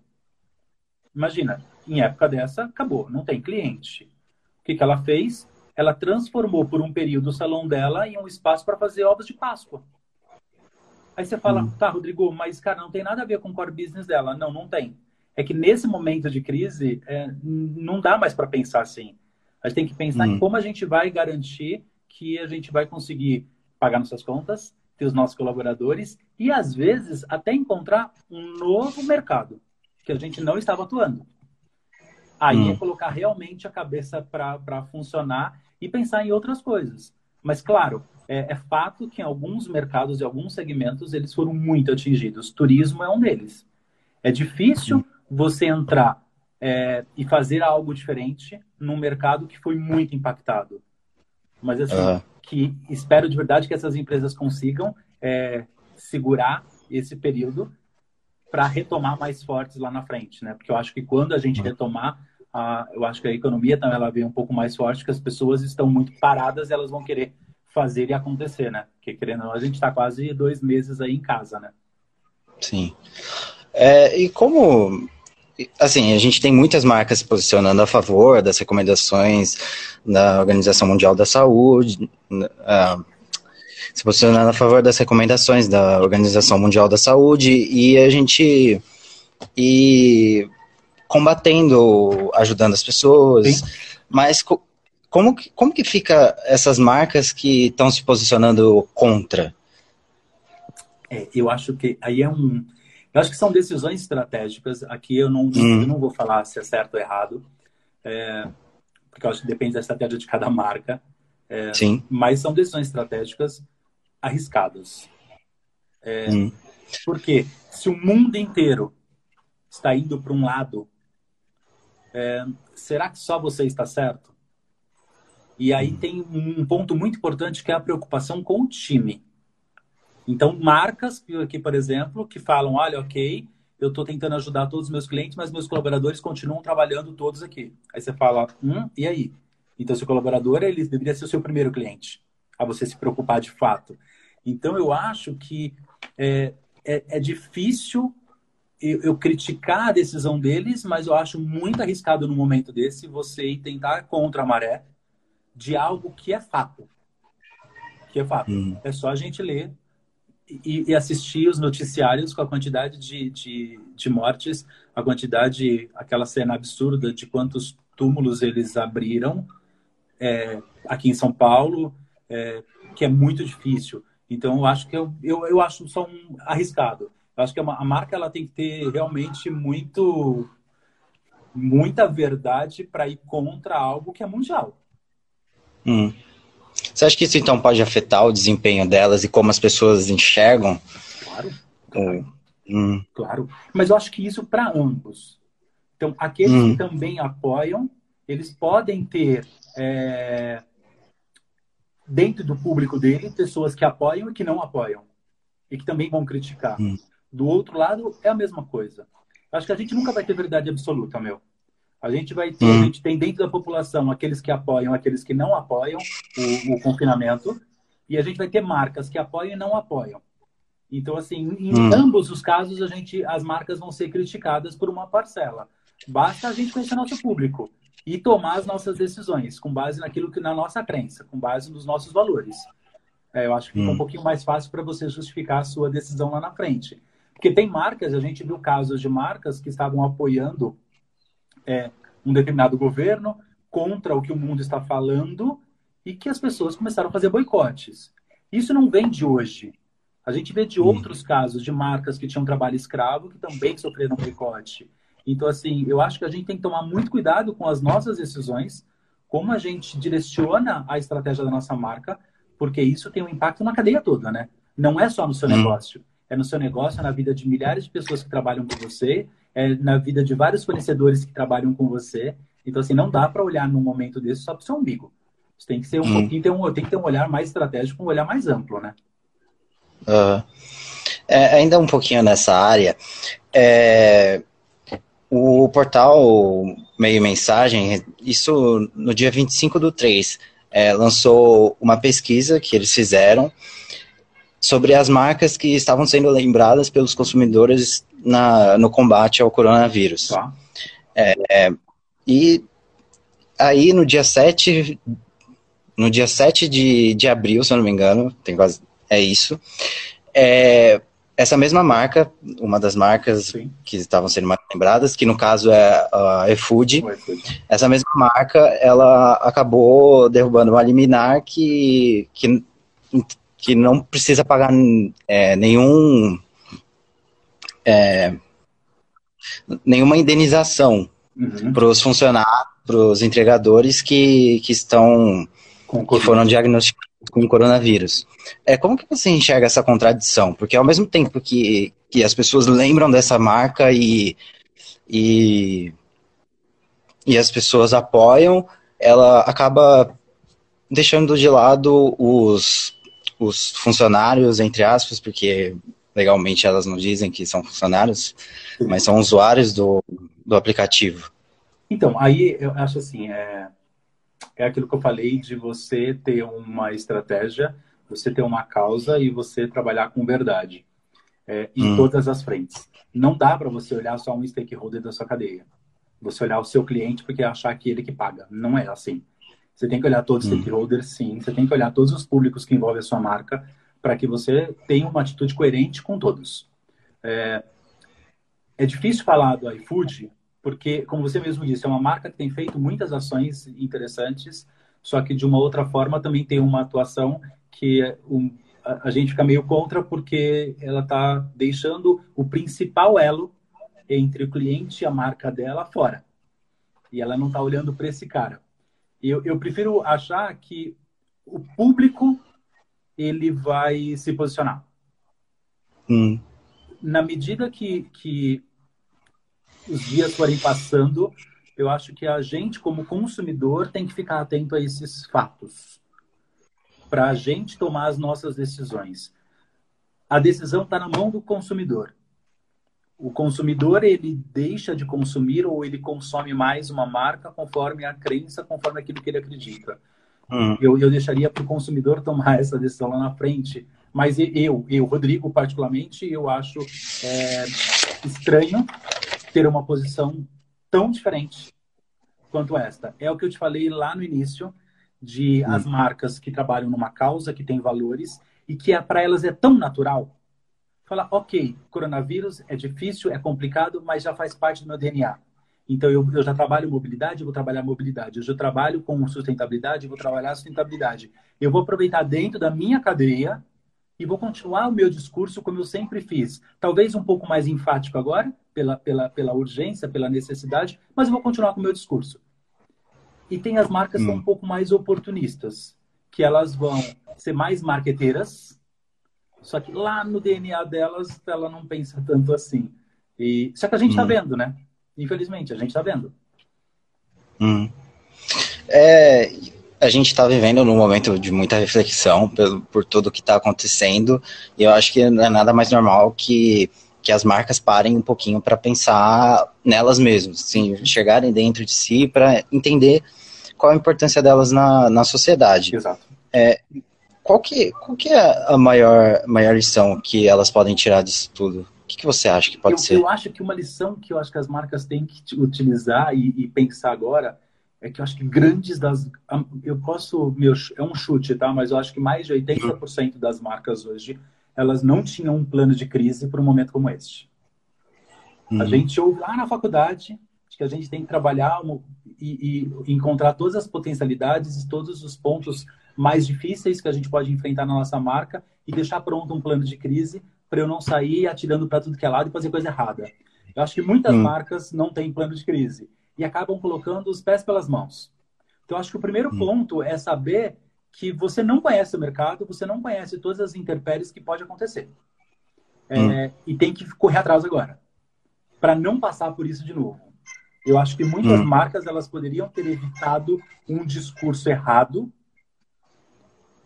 Imagina, em época dessa, acabou, não tem cliente. O que, que ela fez? Ela transformou por um período o salão dela em um espaço para fazer ovos de Páscoa. Aí você fala, hum. tá, Rodrigo, mas cara, não tem nada a ver com o core business dela. Não, não tem. É que nesse momento de crise, é, não dá mais para pensar assim. A gente tem que pensar hum. em como a gente vai garantir que a gente vai conseguir pagar nossas contas, ter os nossos colaboradores e, às vezes, até encontrar um novo mercado que a gente não estava atuando. Aí hum. é colocar realmente a cabeça para funcionar e pensar em outras coisas. Mas, claro, é, é, fato que em alguns mercados e alguns segmentos eles foram muito atingidos. Turismo é um deles. É difícil hum. você entrar é, e fazer algo diferente num mercado que foi muito impactado. Mas, assim, uhum. que espero de verdade que essas empresas consigam é, segurar esse período para retomar mais fortes lá na frente, né? Porque eu acho que quando a gente uhum. retomar, a, eu acho que a economia também ela vem um pouco mais forte, que as pessoas estão muito paradas, elas vão querer fazer e acontecer, né? Porque querendo ou não, a gente está quase dois meses aí em casa, né? Sim. É, e como assim, a gente tem muitas marcas se posicionando a favor das recomendações da Organização Mundial da Saúde, uh, se posicionando a favor das recomendações da Organização Mundial da Saúde e a gente e combatendo, ajudando as pessoas, Sim. mas como que, como que fica essas marcas que estão se posicionando contra? É, eu acho que aí é um, eu acho que são decisões estratégicas. Aqui eu não, hum. eu não vou falar se é certo ou errado, é, porque eu acho que depende da estratégia de cada marca. É, Sim. Mas são decisões estratégicas arriscadas. É, hum. Porque se o mundo inteiro está indo para um lado, é, será que só você está certo? E aí hum. tem um ponto muito importante que é a preocupação com o time. Então, marcas aqui, por exemplo, que falam, olha, ok, eu estou tentando ajudar todos os meus clientes, mas meus colaboradores continuam trabalhando todos aqui. Aí você fala, hum, e aí? Então, seu colaborador, ele deveria ser o seu primeiro cliente, a você se preocupar de fato. Então, eu acho que é, é, é difícil eu, eu, criticar a decisão deles, mas eu acho muito arriscado no momento desse você ir tentar contra a maré de algo que é fato. Que é fato. Hum. É só a gente ler e, e, assistir os noticiários com a quantidade de, de, de, mortes, a quantidade, aquela cena absurda de quantos túmulos eles abriram é, aqui em São Paulo, é, que é muito difícil. Então, eu acho que eu, eu, eu acho só um arriscado. Eu acho que a, a marca ela tem que ter realmente muito muita verdade para ir contra algo que é mundial. Hum. Você acha que isso então pode afetar o desempenho delas e como as pessoas enxergam? Claro. Claro. Hum. claro. Mas eu acho que isso para ambos. Então, aqueles hum. que também apoiam, eles podem ter é, dentro do público dele pessoas que apoiam e que não apoiam e que também vão criticar. Hum. Do outro lado é a mesma coisa. Acho que a gente nunca vai ter verdade absoluta, meu. A gente vai ter, hum. a gente tem dentro da população aqueles que apoiam, aqueles que não apoiam o, o confinamento. E a gente vai ter marcas que apoiam e não apoiam. Então, assim, em hum. ambos os casos, a gente, as marcas vão ser criticadas por uma parcela. Basta a gente conhecer nosso público e tomar as nossas decisões com base naquilo que na nossa crença, com base nos nossos valores. É, eu acho que fica hum. um pouquinho mais fácil para você justificar a sua decisão lá na frente. Porque tem marcas, a gente viu casos de marcas que estavam apoiando é, um determinado governo contra o que o mundo está falando e que as pessoas começaram a fazer boicotes. Isso não vem de hoje. A gente vê de hum. outros casos de marcas que tinham trabalho escravo que também sofreram boicote. Então, assim, eu acho que a gente tem que tomar muito cuidado com as nossas decisões, como a gente direciona a estratégia da nossa marca, porque isso tem um impacto na cadeia toda, né? Não é só no seu hum. negócio. É no seu negócio, é na vida de milhares de pessoas que trabalham com você, é na vida de vários fornecedores que trabalham com você. Então, assim, não dá para olhar num momento desse só para o seu umbigo. Você tem que ser um hum. pouquinho, tem, um, tem que ter um olhar mais estratégico, um olhar mais amplo, né? Uh, é, ainda um pouquinho nessa área, é, o portal Meio Mensagem, isso no dia 25 do 3, é, lançou uma pesquisa que eles fizeram sobre as marcas que estavam sendo lembradas pelos consumidores na, no combate ao coronavírus. Tá. É, é, e aí no dia 7, no dia 7 de, de abril, se eu não me engano, tem quase, é isso, é, essa mesma marca, uma das marcas Sim. que estavam sendo mais lembradas, que no caso é a eFood, essa mesma marca, ela acabou derrubando uma liminar que, que, que não precisa pagar é, nenhum é, nenhuma indenização uhum. para os funcionários, para os entregadores que, que estão que foram diagnosticados com coronavírus. É, como que você enxerga essa contradição? Porque ao mesmo tempo que, que as pessoas lembram dessa marca e, e, e as pessoas apoiam, ela acaba deixando de lado os, os funcionários, entre aspas, porque legalmente elas não dizem que são funcionários, mas são usuários do, do aplicativo. Então, aí eu acho assim, é, é aquilo que eu falei de você ter uma estratégia, você ter uma causa e você trabalhar com verdade é, em hum. todas as frentes. Não dá para você olhar só um stakeholder da sua cadeia. Você olhar o seu cliente porque achar que ele que paga. Não é assim. Você tem que olhar todos os hum. stakeholders, sim. Você tem que olhar todos os públicos que envolvem a sua marca para que você tenha uma atitude coerente com todos. É, é difícil falar do iFood porque, como você mesmo disse, é uma marca que tem feito muitas ações interessantes, só que de uma outra forma também tem uma atuação que um, a, a, gente fica meio contra, porque ela está deixando o principal elo entre o cliente e a marca dela fora. E ela não está olhando para esse cara. Eu, eu prefiro achar que o público ele vai se posicionar. Hum. Na medida que, que os dias forem passando, eu acho que a gente, como consumidor, tem que ficar atento a esses fatos para a gente tomar as nossas decisões. A decisão está na mão do consumidor. O consumidor ele deixa de consumir ou ele consome mais uma marca conforme a crença, conforme aquilo que ele acredita. Uhum. Eu, eu deixaria para o consumidor tomar essa decisão lá na frente. Mas eu, eu, Rodrigo, particularmente, eu acho é, estranho ter uma posição tão diferente quanto esta. É o que eu te falei lá no início de hum. as marcas que trabalham numa causa que tem valores e que é, para elas é tão natural. Falar, ok, coronavírus é difícil, é complicado, mas já faz parte do meu DNA. Então, eu, eu já trabalho mobilidade, eu vou trabalhar mobilidade. Eu já trabalho com sustentabilidade, eu vou trabalhar sustentabilidade. Eu vou aproveitar dentro da minha cadeia e vou continuar o meu discurso como eu sempre fiz. Talvez um pouco mais enfático agora, pela, pela, pela urgência, pela necessidade, mas eu vou continuar com o meu discurso. E tem as marcas hum. que são hum. um pouco mais oportunistas, que elas vão ser mais marqueteiras, só que lá no DNA delas, ela não pensa tanto assim. E, só que a gente está hum. vendo, né? Infelizmente, a gente está vendo. Hum. É, a gente está vivendo num momento de muita reflexão por, por tudo que está acontecendo, e eu acho que não é nada mais normal que, que as marcas parem um pouquinho para pensar nelas mesmas, assim, chegarem dentro de si para entender qual a importância delas na, na sociedade. Exato. É, qual que, qual que é a maior, maior lição que elas podem tirar disso tudo? O que, que você acha que pode eu, ser? Eu acho que uma lição que eu acho que as marcas têm que utilizar e, e pensar agora é que eu acho que grandes das. Eu posso. Meu, é um chute, tá? Mas eu acho que mais de 80% das marcas hoje elas não tinham um plano de crise para um momento como este. Uhum. A gente ouve lá na faculdade que a gente tem que trabalhar e, e encontrar todas as potencialidades e todos os pontos mais difíceis que a gente pode enfrentar na nossa marca e deixar pronto um plano de crise para eu não sair atirando para tudo que é lado e fazer coisa errada. Eu acho que muitas hum. marcas não têm plano de crise e acabam colocando os pés pelas mãos. Então, acho que o primeiro hum. ponto é saber que você não conhece o mercado, você não conhece todas as intempéries que pode acontecer. É, hum. E tem que correr atrás agora, para não passar por isso de novo. Eu acho que muitas hum. marcas elas poderiam ter evitado um discurso errado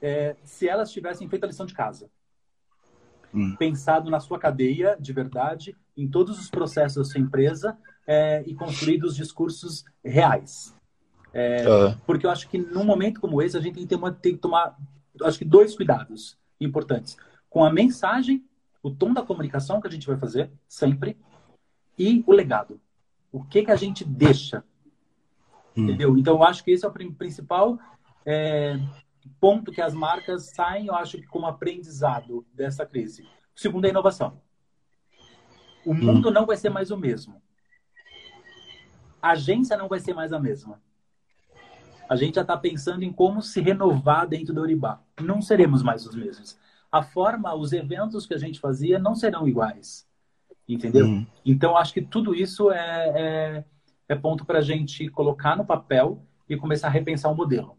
é, se elas tivessem feito a lição de casa. Hum. Pensado na sua cadeia de verdade, em todos os processos da sua empresa é, e construído os discursos reais. É. Porque eu acho que num momento como esse a gente tem que, uma, tem que tomar, acho que dois cuidados importantes com a mensagem, o tom da comunicação que a gente vai fazer sempre e o legado. O que que a gente deixa, hum. entendeu? Então eu acho que esse é o principal é, ponto que as marcas saem, eu acho que como aprendizado dessa crise. O segundo é a inovação. O hum. mundo não vai ser mais o mesmo. A agência não vai ser mais a mesma. A gente já está pensando em como se renovar dentro do Uribá. Não seremos mais os mesmos. A forma, os eventos que a gente fazia não serão iguais. Entendeu? Hum. Então, acho que tudo isso é, é, é ponto para a gente colocar no papel e começar a repensar o modelo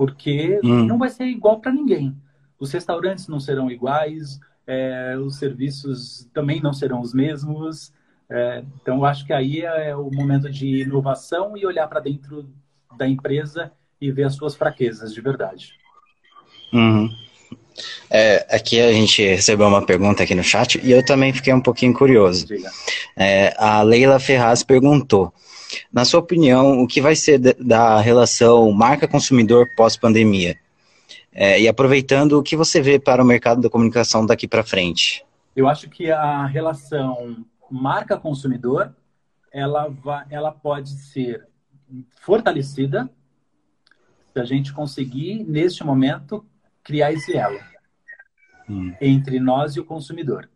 porque hum. não vai ser igual para ninguém. Os restaurantes não serão iguais, é, os serviços também não serão os mesmos. É, então, eu acho que aí é o momento de inovação e olhar para dentro da empresa e ver as suas fraquezas de verdade. Uhum. É, aqui a gente recebeu uma pergunta aqui no chat e eu também fiquei um pouquinho curioso. É, a Leila Ferraz perguntou: na sua opinião, o que vai ser da relação marca-consumidor pós-pandemia? É, e aproveitando, o que você vê para o mercado da comunicação daqui para frente? Eu acho que a relação marca-consumidor ela, vai, ela pode ser fortalecida se a gente conseguir, neste momento, criar esse elo hum. entre nós e o consumidor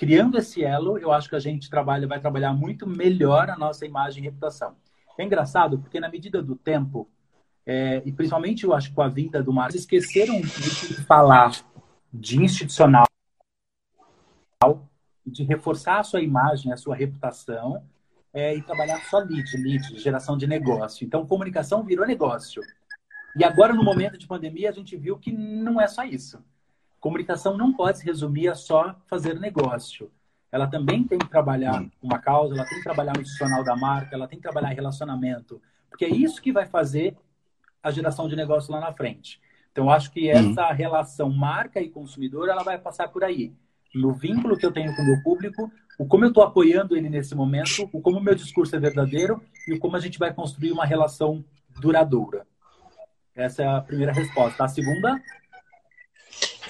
criando esse elo, eu acho que a gente trabalha, vai trabalhar muito melhor a nossa imagem e reputação. É engraçado porque na medida do tempo, é, e principalmente eu acho com a vinda do Marcos, esqueceram de falar de institucional, de reforçar a sua imagem, a sua reputação, é, e trabalhar só lead, lead, geração de negócio. Então, comunicação virou negócio. E agora, no momento de pandemia, a gente viu que não é só isso. Comunicação não pode se resumir a só fazer negócio. Ela também tem que trabalhar uma causa, ela tem que trabalhar no institucional da marca, ela tem que trabalhar relacionamento, porque é isso que vai fazer a geração de negócio lá na frente. Então, acho que essa uhum. relação marca e consumidor, ela vai passar por aí. No vínculo que eu tenho com o meu público, o como eu estou apoiando ele nesse momento, o como o meu discurso é verdadeiro e o como a gente vai construir uma relação duradoura. Essa é a primeira resposta. A segunda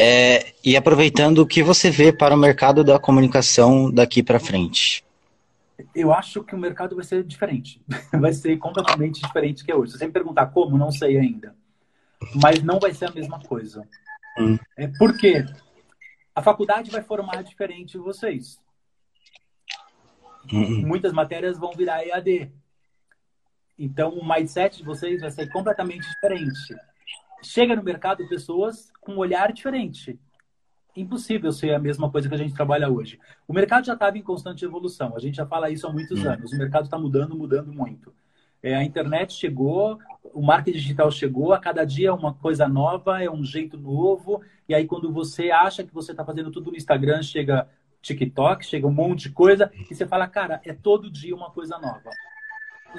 é, e aproveitando, o que você vê para o mercado da comunicação daqui para frente? Eu acho que o mercado vai ser diferente. Vai ser completamente diferente que é hoje. Se você me perguntar como, não sei ainda. Mas não vai ser a mesma coisa. Hum. É porque a faculdade vai formar diferente vocês. Hum. Muitas matérias vão virar EAD. Então, o mindset de vocês vai ser completamente diferente chega no mercado pessoas com um olhar diferente. Impossível ser a mesma coisa que a gente trabalha hoje. O mercado já estava em constante evolução. A gente já fala isso há muitos hum. anos. O mercado está mudando, mudando muito. É, a internet chegou, o marketing digital chegou, a cada dia é uma coisa nova, é um jeito novo. E aí, quando você acha que você está fazendo tudo no Instagram, chega TikTok, chega um monte de coisa, e você fala, cara, é todo dia uma coisa nova.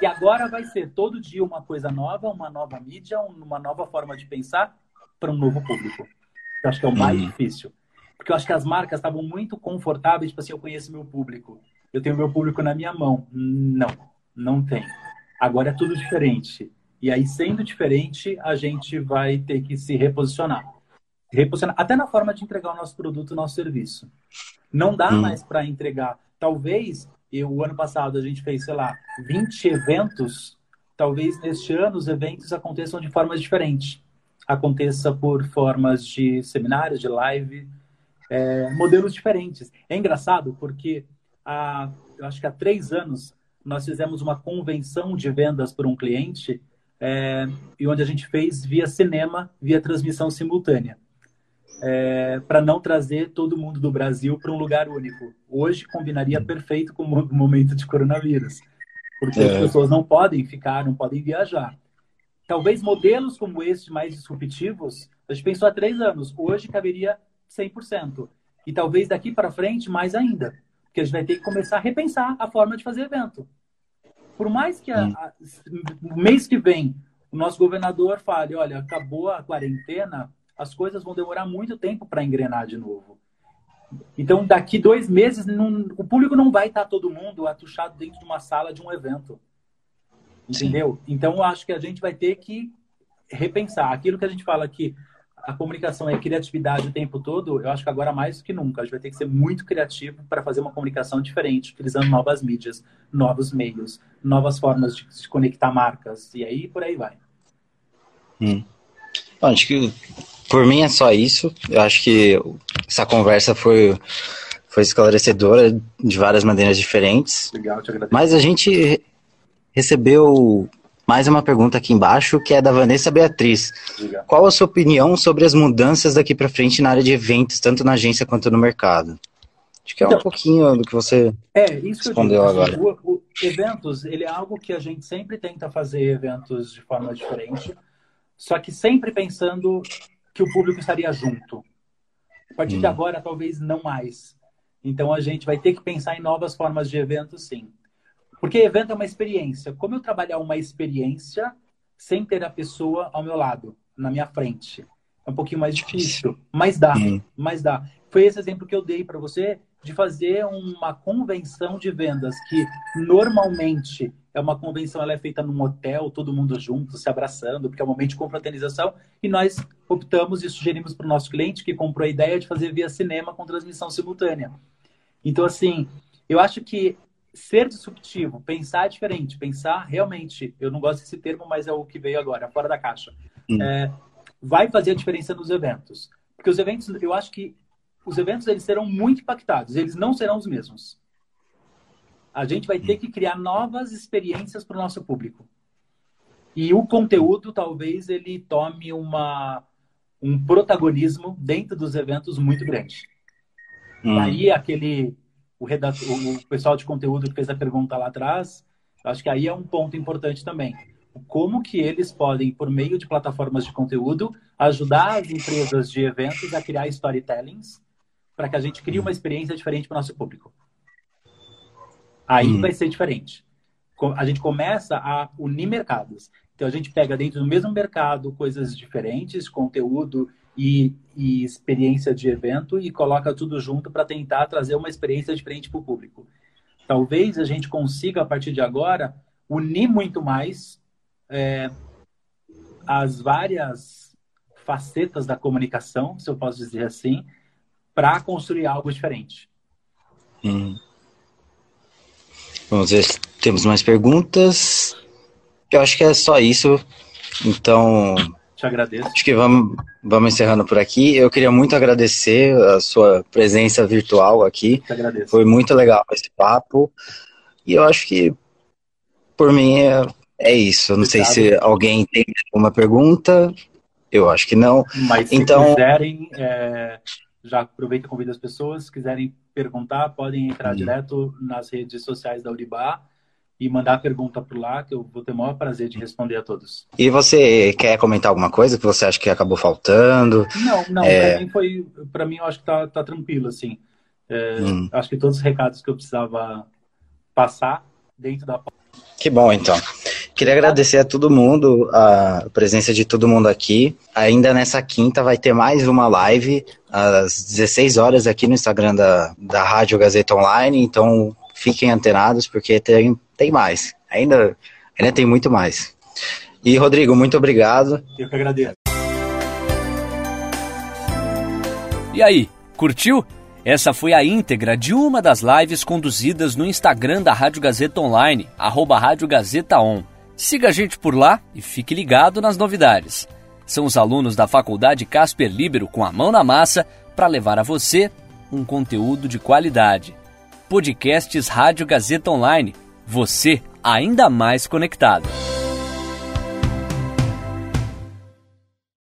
E agora vai ser todo dia uma coisa nova, uma nova mídia, uma nova forma de pensar para um novo público. Eu acho que é o mais uhum. difícil. Porque eu acho que as marcas estavam muito confortáveis, tipo assim, eu conheço meu público. Eu tenho meu público na minha mão. Não, não tem. Agora é tudo diferente. E aí, sendo diferente, a gente vai ter que se reposicionar. Reposicionar até na forma de entregar o nosso produto, o nosso serviço. Não dá mais para entregar. Talvez, eu, o ano passado, a gente fez, sei lá, 20 eventos. Talvez neste ano os eventos aconteçam de formas diferentes. Aconteça por formas de seminários, de live, é, modelos diferentes. É engraçado porque há, eu acho que há três anos nós fizemos uma convenção de vendas para um cliente é, e onde a gente fez via cinema, via transmissão simultânea, é, para não trazer todo mundo do Brasil para um lugar único. Hoje combinaria perfeito com o momento de coronavírus, porque é. as pessoas não podem ficar, não podem viajar. Talvez modelos como este, mais disruptivos, a gente pensou há três anos, hoje caberia 100%. E talvez daqui para frente mais ainda, porque a gente vai ter que começar a repensar a forma de fazer evento. Por mais que a, hum. a, mês que vem o nosso governador fale, olha, acabou a quarentena, as coisas vão demorar muito tempo para engrenar de novo. Então, daqui dois meses, não, o público não vai estar todo mundo atuchado dentro de uma sala de um evento. Entendeu? Sim. Então, eu acho que a gente vai ter que repensar. Aquilo que a gente fala que a comunicação é criatividade o tempo todo, eu acho que agora mais do que nunca. A gente vai ter que ser muito criativo para fazer uma comunicação diferente, utilizando novas mídias, novos meios, novas formas de se conectar marcas. E aí, por aí vai. Hum. Bom, acho que por mim é só isso. Eu acho que essa conversa foi, foi esclarecedora de várias maneiras diferentes. Legal, te agradeço. Mas a gente recebeu mais uma pergunta aqui embaixo, que é da Vanessa Beatriz. Diga. Qual a sua opinião sobre as mudanças daqui para frente na área de eventos, tanto na agência quanto no mercado? Acho que é então, um pouquinho do que você é, isso respondeu digo, agora. O, o, eventos, ele é algo que a gente sempre tenta fazer eventos de forma diferente, só que sempre pensando que o público estaria junto. A partir hum. de agora, talvez não mais. Então a gente vai ter que pensar em novas formas de eventos, sim. Porque evento é uma experiência. Como eu trabalhar uma experiência sem ter a pessoa ao meu lado, na minha frente? É um pouquinho mais difícil, mas dá, hum. mas dá. Foi esse exemplo que eu dei para você de fazer uma convenção de vendas que normalmente é uma convenção, ela é feita num hotel, todo mundo junto, se abraçando, porque é um momento de confraternização, e nós optamos e sugerimos para o nosso cliente que comprou a ideia de fazer via cinema com transmissão simultânea. Então, assim, eu acho que ser disruptivo, pensar diferente, pensar realmente, eu não gosto desse termo, mas é o que veio agora, fora da caixa, hum. é, vai fazer a diferença nos eventos. Porque os eventos, eu acho que os eventos eles serão muito impactados, eles não serão os mesmos. A gente vai ter que criar novas experiências para o nosso público. E o conteúdo, talvez, ele tome uma, um protagonismo dentro dos eventos muito grande. Hum. Aí, aquele o, redator, o pessoal de conteúdo que fez a pergunta lá atrás, acho que aí é um ponto importante também. Como que eles podem, por meio de plataformas de conteúdo, ajudar as empresas de eventos a criar storytellings para que a gente crie uma experiência diferente para o nosso público. Aí hum. vai ser diferente. A gente começa a unir mercados. Então a gente pega dentro do mesmo mercado coisas diferentes, conteúdo e, e experiência de evento e coloca tudo junto para tentar trazer uma experiência diferente para o público. Talvez a gente consiga, a partir de agora, unir muito mais é, as várias facetas da comunicação, se eu posso dizer assim, para construir algo diferente. Hum. Vamos ver se temos mais perguntas. Eu acho que é só isso. Então, te agradeço. Acho que vamos, vamos encerrando por aqui. Eu queria muito agradecer a sua presença virtual aqui. Te agradeço. Foi muito legal esse papo. E eu acho que, por mim, é, é isso. Eu não Obrigado. sei se alguém tem alguma pergunta. Eu acho que não. Mas se então... quiserem, é, já aproveita e convida as pessoas. Se quiserem perguntar, podem entrar hum. direto nas redes sociais da Uribá e mandar a pergunta por lá, que eu vou ter o maior prazer de responder a todos. E você quer comentar alguma coisa que você acha que acabou faltando? Não, não, é... para mim foi, para mim eu acho que tá, tá tranquilo, assim. É, hum. Acho que todos os recados que eu precisava passar dentro da que bom, então. Queria agradecer a todo mundo, a presença de todo mundo aqui. Ainda nessa quinta vai ter mais uma live às 16 horas aqui no Instagram da, da Rádio Gazeta Online. Então fiquem antenados porque tem, tem mais. Ainda, ainda tem muito mais. E, Rodrigo, muito obrigado. Eu que agradeço. E aí, curtiu? Essa foi a íntegra de uma das lives conduzidas no Instagram da Rádio Gazeta Online, arroba Rádio Gazeta On. Siga a gente por lá e fique ligado nas novidades. São os alunos da Faculdade Casper Libero com a mão na massa para levar a você um conteúdo de qualidade. Podcasts Rádio Gazeta Online. Você ainda mais conectado.